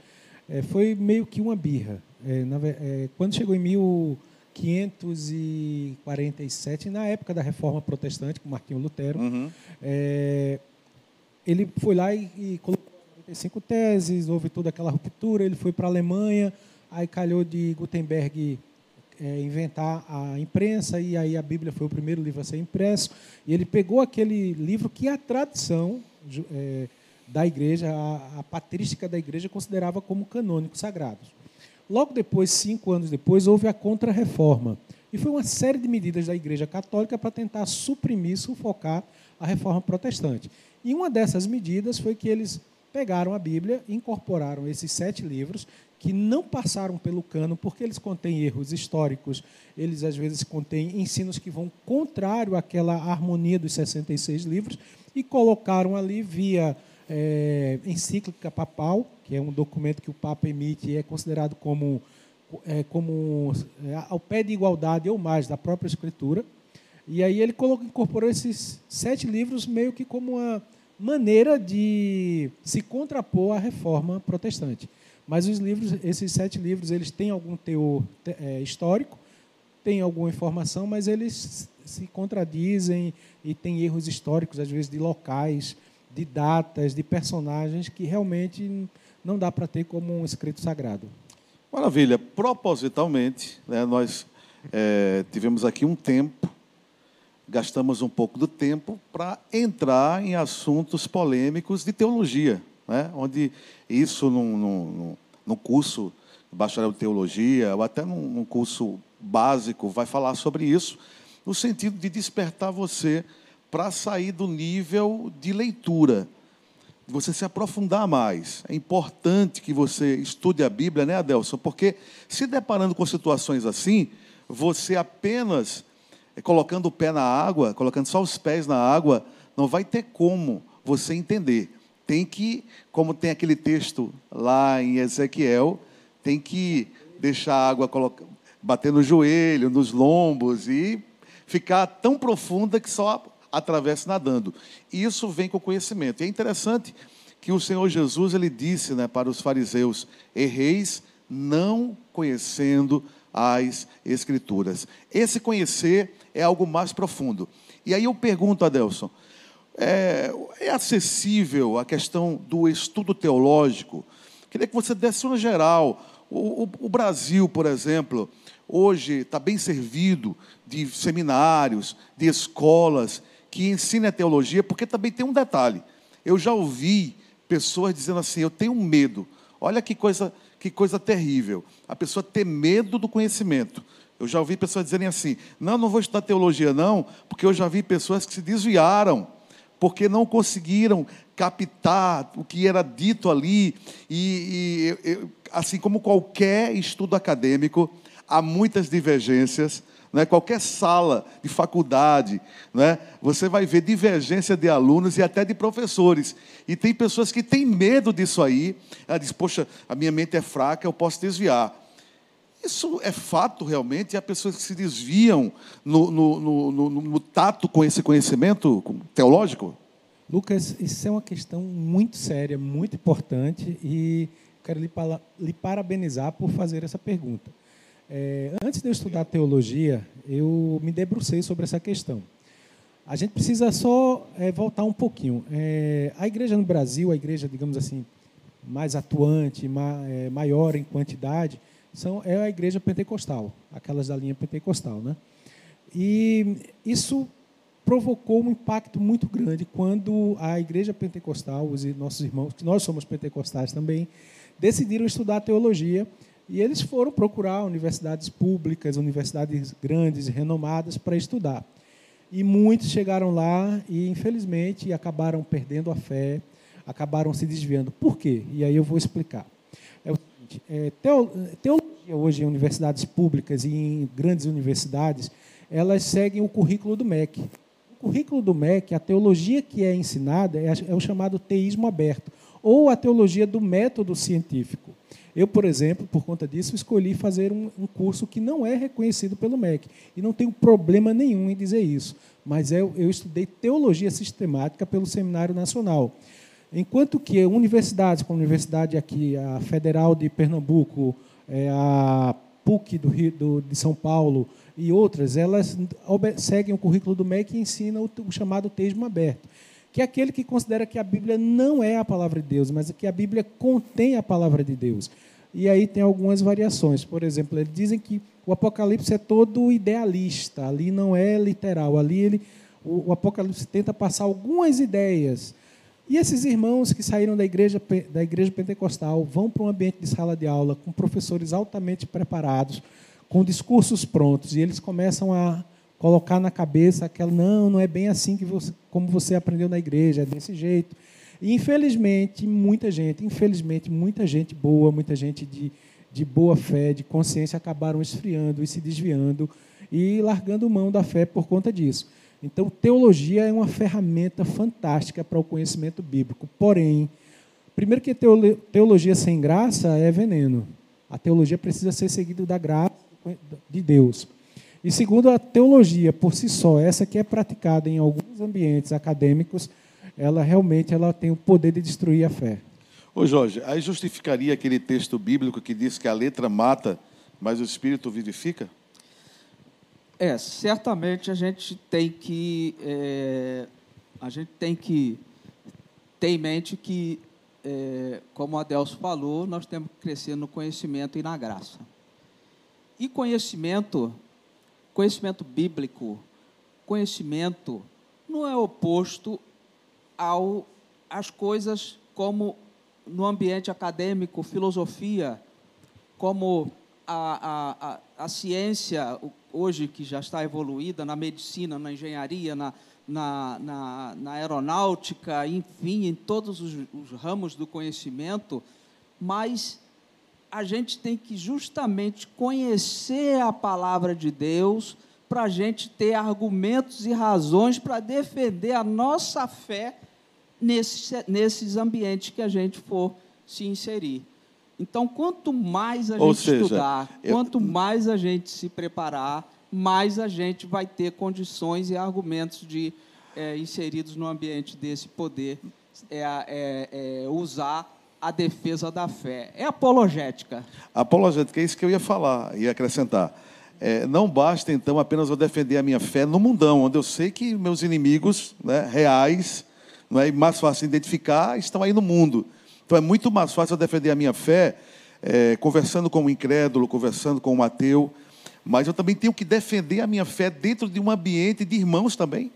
é, foi meio que uma birra. É, na, é, quando chegou em 1547, na época da Reforma Protestante, com Martinho Lutero, uhum. É, ele foi lá e, e colocou 45 teses, houve toda aquela ruptura, ele foi para a Alemanha, aí calhou de Gutenberg é, inventar a imprensa, e aí a Bíblia foi o primeiro livro a ser impresso, e ele pegou aquele livro que a tradição é, da igreja, a, a patrística da igreja considerava como canônicos sagrados. Logo depois, cinco anos depois, houve a Contra-Reforma, e foi uma série de medidas da Igreja Católica para tentar suprimir, sufocar a reforma protestante. E uma dessas medidas foi que eles pegaram a Bíblia, incorporaram esses sete livros que não passaram pelo cano, porque eles contêm erros históricos, eles às vezes contêm ensinos que vão contrário àquela harmonia dos 66 livros, e colocaram ali via é, encíclica papal, que é um documento que o Papa emite e é considerado como, é, como é, ao pé de igualdade ou mais da própria Escritura. E aí ele colocou, incorporou esses sete livros meio que como uma maneira de se contrapor à reforma protestante. Mas os livros, esses sete livros, eles têm algum teor é, histórico, têm alguma informação, mas eles se contradizem e têm erros históricos, às vezes de locais, de datas, de personagens que realmente não dá para ter como um escrito sagrado. Maravilha. Propositalmente, né, nós é, tivemos aqui um tempo, gastamos um pouco do tempo para entrar em assuntos polêmicos de teologia. né? onde isso num, curso de bacharel de teologia, ou até num curso básico, vai falar sobre isso, no sentido de despertar você para sair do nível de leitura, de você se aprofundar mais. É importante que você estude a Bíblia, né, Adelson? Porque se deparando com situações assim, você apenas eh, colocando o pé na água, colocando só os pés na água, não vai ter como você entender. Tem que, como tem aquele texto lá em Ezequiel, tem que deixar a água bater no joelho, nos lombos e ficar tão profunda que só atravesse nadando. Isso vem com conhecimento. E é interessante que o Senhor Jesus ele disse né, para os fariseus: erreis não conhecendo as Escrituras. Esse conhecer é algo mais profundo. E aí eu pergunto a Delson: é, é acessível a questão do estudo teológico? Queria que você desse uma geral. O, o, o Brasil, por exemplo, hoje está bem servido de seminários, de escolas que ensinem a teologia, porque também tem um detalhe. Eu já ouvi pessoas dizendo assim: eu tenho medo. Olha que coisa, que coisa terrível. A pessoa ter medo do conhecimento. Eu já ouvi pessoas dizerem assim: não, não vou estudar teologia, não, porque eu já vi pessoas que se desviaram, porque não conseguiram captar o que era dito ali. E, e assim como qualquer estudo acadêmico, há muitas divergências. Né? Qualquer sala de faculdade, né? você vai ver divergência de alunos e até de professores. E tem pessoas que têm medo disso aí. Ela diz: Poxa, a minha mente é fraca, eu posso desviar. Isso é fato realmente, e há pessoas que se desviam no, no, no, no, tato com esse conhecimento teológico? Lucas, isso é uma questão muito séria, muito importante, e quero lhe, lhe parabenizar por fazer essa pergunta. É, antes de eu estudar teologia, eu me debrucei sobre essa questão. A gente precisa só é, voltar um pouquinho. É, a igreja no Brasil, a igreja, digamos assim, mais atuante, ma, é, maior em quantidade, são, é a igreja pentecostal, aquelas da linha pentecostal. Né? E isso provocou um impacto muito grande quando a igreja pentecostal, os nossos irmãos, que nós somos pentecostais também, decidiram estudar teologia e eles foram procurar universidades públicas, universidades grandes renomadas para estudar. E muitos chegaram lá e, infelizmente, acabaram perdendo a fé, acabaram se desviando. Por quê? E aí eu vou explicar. É o seguinte: é, teologia hoje em universidades públicas e em grandes universidades, elas seguem o currículo do MEC. O currículo do MEC, a teologia que é ensinada é, é o chamado teísmo aberto, ou a teologia do método científico. Eu, por exemplo, por conta disso, escolhi fazer um, um, curso que não é reconhecido pelo MEC. E não tenho problema nenhum em dizer isso. Mas eu, eu estudei teologia sistemática pelo Seminário Nacional. Enquanto que universidades, como a Universidade aqui, a Federal de Pernambuco, é, a PUC do Rio, do, de São Paulo e outras, elas seguem o currículo do MEC e ensinam o, o chamado teísmo aberto que é aquele que considera que a Bíblia não é a palavra de Deus, mas que a Bíblia contém a palavra de Deus. E aí tem algumas variações. Por exemplo, eles dizem que o Apocalipse é todo idealista, ali não é literal, ali ele, o, o Apocalipse tenta passar algumas ideias. E esses irmãos que saíram da igreja, da igreja pentecostal vão para um ambiente de sala de aula com professores altamente preparados, com discursos prontos, e eles começam a colocar na cabeça aquela, não, não é bem assim que você, como você aprendeu na igreja, é desse jeito. E, infelizmente, muita gente, infelizmente, muita gente boa, muita gente de, de boa fé, de consciência, acabaram esfriando e se desviando e largando mão da fé por conta disso. Então, teologia é uma ferramenta fantástica para o conhecimento bíblico. Porém, primeiro que teologia sem graça é veneno. A teologia precisa ser seguida da graça de Deus. E segundo, a teologia por si só, essa que é praticada em alguns ambientes acadêmicos, ela realmente ela tem o poder de destruir a fé. Ô Jorge, aí justificaria aquele texto bíblico que diz que a letra mata, mas o espírito vivifica? É, certamente a gente tem que é, a gente tem que ter em mente que, é, como Adelso falou, nós temos que crescer no conhecimento e na graça. E conhecimento Conhecimento bíblico, conhecimento não é oposto ao às coisas como no ambiente acadêmico, filosofia, como a, a, a, a ciência, hoje que já está evoluída, na medicina, na engenharia, na, na, na, na aeronáutica, enfim, em todos os, os ramos do conhecimento, mas a gente tem que justamente conhecer a palavra de Deus para a gente ter argumentos e razões para defender a nossa fé nesses, nesses ambientes que a gente for se inserir. Então, quanto mais a Ou gente seja, estudar, eu- quanto mais a gente se preparar, mais a gente vai ter condições e argumentos de eh, inseridos no ambiente desse poder é, é- é usar a defesa da fé. É apologética. Apologética, é isso que eu ia falar, ia acrescentar. É, não basta, então, apenas eu defender a minha fé no mundão, onde eu sei que meus inimigos né, reais, não é, e mais fácil de identificar, estão aí no mundo. Então, é muito mais fácil eu defender a minha fé é, conversando com o incrédulo, conversando com o ateu, mas eu também tenho que defender a minha fé dentro de um ambiente de irmãos também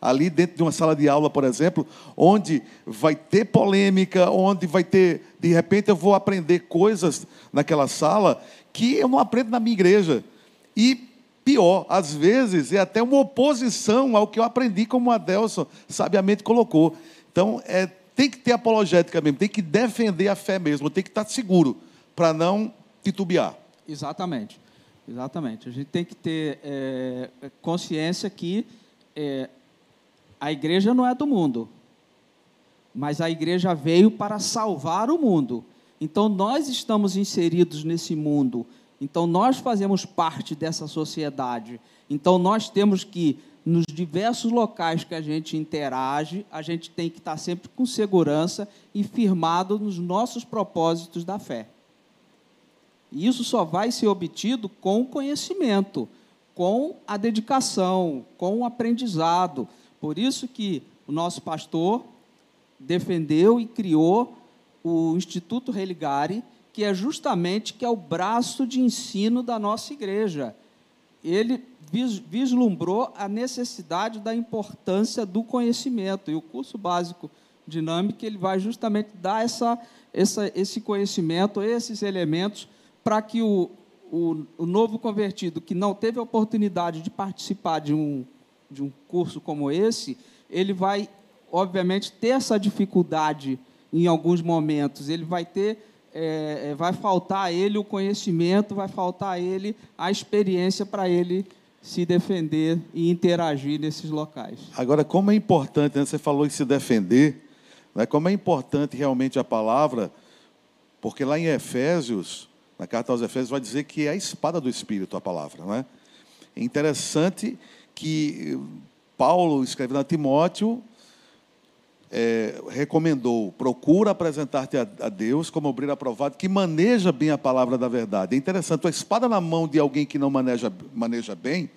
ali dentro de uma sala de aula, por exemplo, onde vai ter polêmica, onde vai ter, de repente eu vou aprender coisas naquela sala que eu não aprendo na minha igreja. E pior, às vezes é até uma oposição ao que eu aprendi, como o Adelson sabiamente colocou. Então, é, tem que ter apologética mesmo, tem que defender a fé mesmo, tem que estar seguro para não titubear. Exatamente. Exatamente. A gente tem que ter é, consciência que é, a igreja não é do mundo, mas a igreja veio para salvar o mundo. Então nós estamos inseridos nesse mundo. Então nós fazemos parte dessa sociedade. Então nós temos que nos diversos locais que a gente interage, a gente tem que estar sempre com segurança e firmado nos nossos propósitos da fé. E isso só vai ser obtido com o conhecimento, com a dedicação, com o aprendizado. Por isso que o nosso pastor defendeu e criou o Instituto Religare, que é justamente que é o braço de ensino da nossa igreja. Ele vis- vislumbrou a necessidade da importância do conhecimento e o curso básico dinâmico ele vai justamente dar essa, essa, esse conhecimento, esses elementos para que o, o, o novo convertido que não teve a oportunidade de participar de um, de um curso como esse, ele vai, obviamente, ter essa dificuldade em alguns momentos. Ele vai ter, é, é, vai faltar a ele o conhecimento, vai faltar a ele a experiência para ele se defender e interagir nesses locais. Agora, como é importante, né, você falou em se defender, né, como é importante realmente a palavra, porque lá em Efésios, na carta aos Efésios, vai dizer que é a espada do Espírito a palavra. Não é? é interessante que Paulo, escrevendo a Timóteo, é, recomendou: procura apresentar-te a, a Deus como obreiro aprovado, que maneja bem a palavra da verdade. É interessante, a espada na mão de alguém que não maneja, maneja bem,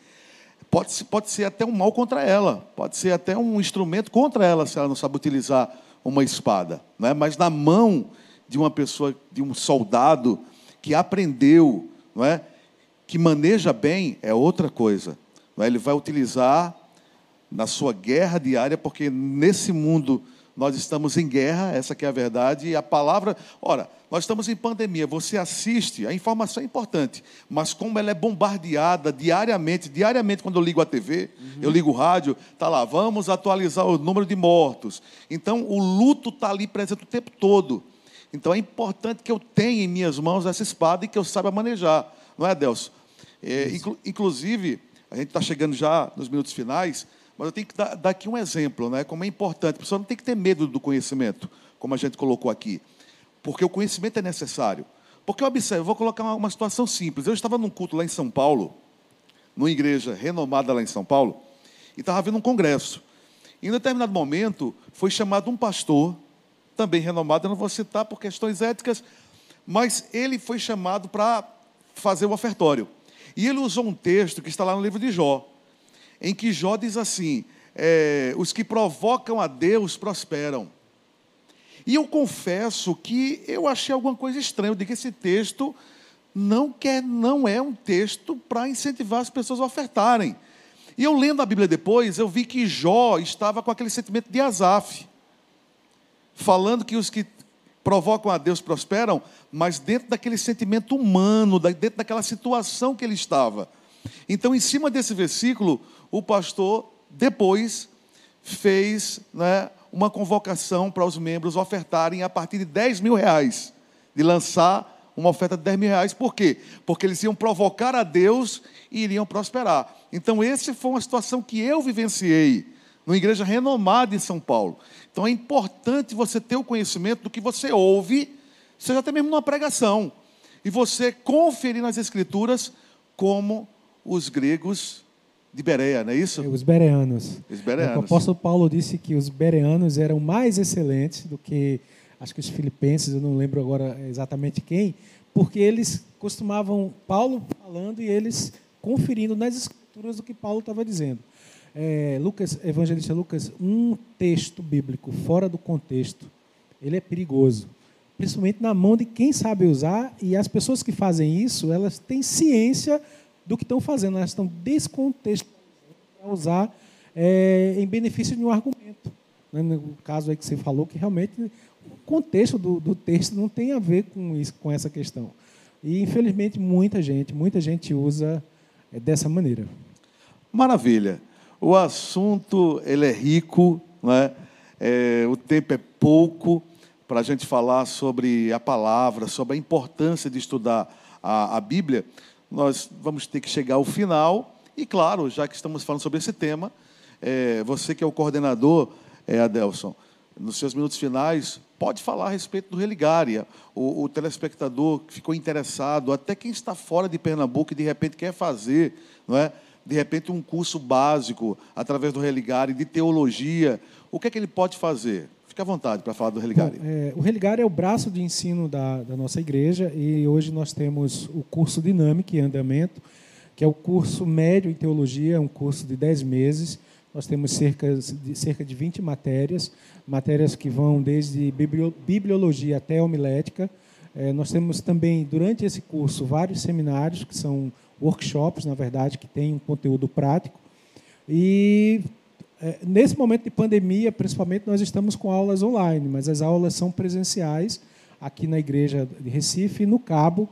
pode, pode ser até um mal contra ela, pode ser até um instrumento contra ela, se ela não sabe utilizar uma espada. Não é? Mas na mão de uma pessoa, de um soldado que aprendeu, não é? que maneja bem, é outra coisa. Não é? Ele vai utilizar na sua guerra diária, porque nesse mundo nós estamos em guerra, essa que é a verdade, e a palavra, ora, nós estamos em pandemia, você assiste, a informação é importante, mas como ela é bombardeada diariamente, diariamente quando eu ligo a TV, eu ligo o rádio, tá lá, vamos atualizar o número de mortos. Então, o luto está ali presente o tempo todo. Então, é importante que eu tenha em minhas mãos essa espada e que eu saiba manejar, não é, Adelson? É, inclu- inclusive, a gente está chegando já nos minutos finais, mas eu tenho que dar, dar aqui um exemplo, né? como é importante. A pessoa não tem que ter medo do conhecimento, como a gente colocou aqui, porque o conhecimento é necessário. Porque eu vou colocar uma, uma situação simples. Eu estava num culto lá em São Paulo, numa igreja renomada lá em São Paulo, e estava havendo um congresso. Em um determinado momento, foi chamado um pastor, também renomado, eu não vou citar por questões éticas, mas ele foi chamado para fazer o ofertório. E ele usou um texto que está lá no livro de Jó, em que Jó diz assim: é, os que provocam a Deus prosperam. E eu confesso que eu achei alguma coisa estranha. Digo que esse texto não, quer, não é um texto para incentivar as pessoas a ofertarem. E eu lendo a Bíblia depois, eu vi que Jó estava com aquele sentimento de Asaf, falando que os que provocam a Deus, prosperam, mas dentro daquele sentimento humano, dentro daquela situação que ele estava. Então, em cima desse versículo, o pastor depois fez né, uma convocação para os membros ofertarem a partir de 10 mil reais, de lançar uma oferta de 10 mil reais. Por quê? Porque eles iam provocar a Deus e iriam prosperar. Então, essa foi uma situação que eu vivenciei numa igreja renomada em São Paulo. Então, é importante você ter o conhecimento do que você ouve, seja até mesmo numa pregação, e você conferir nas Escrituras como os gregos de Bereia, não é isso? É, os bereanos. Os bereanos. O apóstolo Paulo disse que os bereanos eram mais excelentes do que, acho que os filipenses, eu não lembro agora exatamente quem, porque eles costumavam, Paulo falando e eles conferindo nas escrituras o que Paulo estava dizendo. É, Lucas, evangelista Lucas, um texto bíblico fora do contexto, ele é perigoso, principalmente na mão de quem sabe usar, e as pessoas que fazem isso, elas têm ciência do que estão fazendo, elas estão descontextualizando para usar é, em benefício de um argumento. Né? No caso aí que você falou, que realmente o contexto do, do texto não tem a ver com isso, com essa questão. E infelizmente muita gente, muita gente usa é, dessa maneira. Maravilha. O assunto ele é rico, né? É, o tempo é pouco para a gente falar sobre a palavra, sobre a importância de estudar a, a Bíblia nós vamos ter que chegar ao final. E, claro, já que estamos falando sobre esse tema, é, você que é o coordenador, é, Adelson, nos seus minutos finais, pode falar a respeito do Religária. O, o telespectador que ficou interessado, até quem está fora de Pernambuco e de repente quer fazer, não é? De repente, um curso básico através do Religare de teologia, o que é que ele pode fazer? Fique à vontade para falar do Religare. Bom, é, o Religare é o braço de ensino da, da, nossa igreja e hoje nós temos o curso Dinâmico em andamento, que é o curso médio em teologia, é um curso de 10 meses. Nós temos cerca de, cerca de 20 matérias, matérias que vão desde bibliologia até homilética. É, nós temos também, durante esse curso, vários seminários, que são workshops, na verdade, que têm um conteúdo prático. E é, nesse momento de pandemia, principalmente, nós estamos com aulas online, mas as aulas são presenciais aqui na igreja de Recife, no Cabo.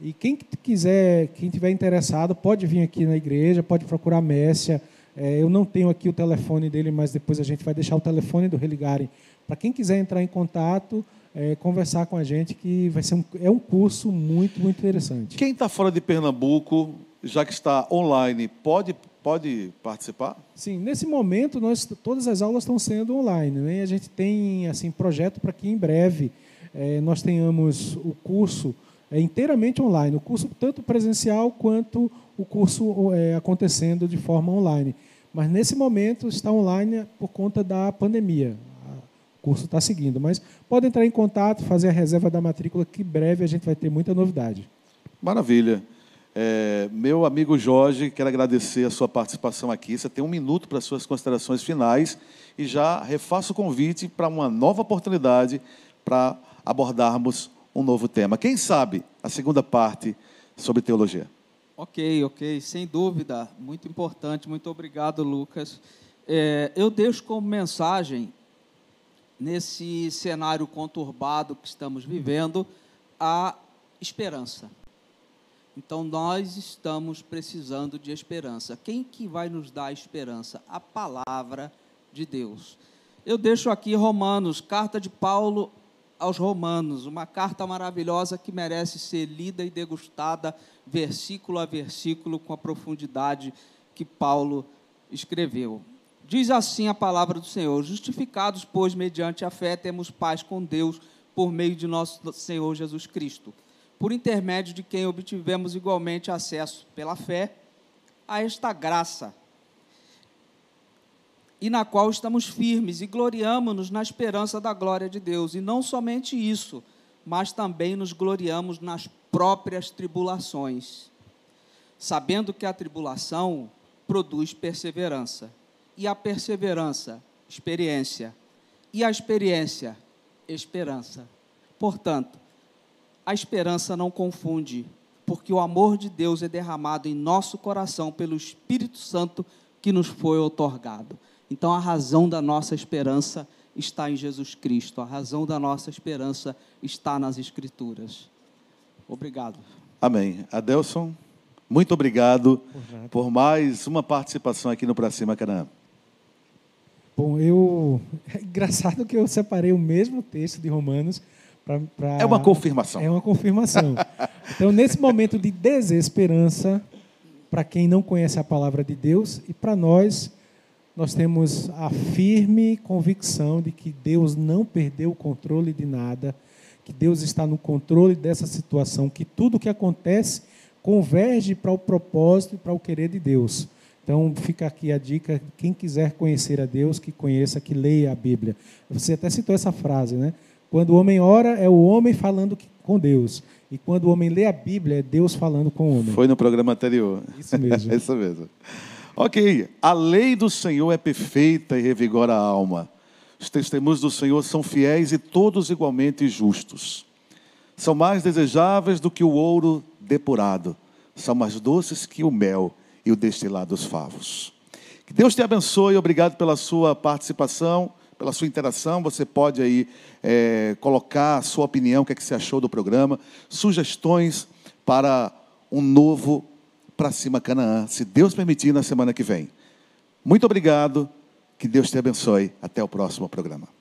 E quem quiser, quem tiver interessado, pode vir aqui na igreja, pode procurar a Messia. É, eu não tenho aqui o telefone dele, mas depois a gente vai deixar o telefone do Religare para quem quiser entrar em contato, é, conversar com a gente, que vai ser um, é um curso muito, muito interessante. Quem está fora de Pernambuco, já que está online, pode pode participar? Sim, nesse momento nós todas as aulas estão sendo online, né? A gente tem assim projeto para que em breve é, nós tenhamos o curso é, inteiramente online, o curso tanto presencial quanto o curso é, acontecendo de forma online. Mas nesse momento está online por conta da pandemia. O curso está seguindo, mas pode entrar em contato, fazer a reserva da matrícula, que em breve a gente vai ter muita novidade. Maravilha. É, meu amigo Jorge, quero agradecer a sua participação aqui. Você tem um minuto para suas considerações finais e já refaço o convite para uma nova oportunidade para abordarmos um novo tema. Quem sabe a segunda parte sobre teologia? Ok, ok, sem dúvida, muito importante. Muito obrigado, Lucas. É, eu deixo como mensagem, nesse cenário conturbado que estamos vivendo, a esperança então nós estamos precisando de esperança. Quem que vai nos dar esperança? A palavra de Deus. Eu deixo aqui Romanos, carta de Paulo aos Romanos, uma carta maravilhosa que merece ser lida e degustada versículo a versículo com a profundidade que Paulo escreveu. Diz assim a palavra do Senhor: Justificados, pois, mediante a fé, temos paz com Deus por meio de nosso Senhor Jesus Cristo por intermédio de quem obtivemos igualmente acesso pela fé a esta graça, e na qual estamos firmes e gloriamos-nos na esperança da glória de Deus. E não somente isso, mas também nos gloriamos nas próprias tribulações, sabendo que a tribulação produz perseverança, e a perseverança, experiência, e a experiência, esperança. Portanto, a esperança não confunde, porque o amor de Deus é derramado em nosso coração pelo Espírito Santo que nos foi otorgado. Então, a razão da nossa esperança está em Jesus Cristo. A razão da nossa esperança está nas Escrituras. Obrigado. Amém. Adelson, muito obrigado Por mais uma participação aqui no Pra Cima Canaã. Bom, eu. [laughs] É engraçado que eu separei o mesmo texto de Romanos para. É uma confirmação. É uma confirmação. [laughs] Então, nesse momento de desesperança, para quem não conhece a palavra de Deus, e para nós, nós temos a firme convicção de que Deus não perdeu o controle de nada, que Deus está no controle dessa situação, que tudo que acontece converge para o propósito e para o querer de Deus. Então, fica aqui a dica: quem quiser conhecer a Deus, que conheça, que leia a Bíblia. Você até citou essa frase, né? Quando o homem ora, é o homem falando com Deus. E quando o homem lê a Bíblia, é Deus falando com o homem. Foi no programa anterior. Isso mesmo. [laughs] Isso mesmo. Ok, a lei do Senhor é perfeita e revigora a alma. Os testemunhos do Senhor são fiéis e todos igualmente justos. São mais desejáveis do que o ouro depurado. São mais doces que o mel e o destilar dos favos. Que Deus te abençoe. Obrigado pela sua participação, pela sua interação. Você pode aí eh, colocar a sua opinião, o que, é que você achou do programa, sugestões para um novo Pra Cima Canaã, se Deus permitir, na semana que vem. Muito obrigado. Que Deus te abençoe. Até o próximo programa.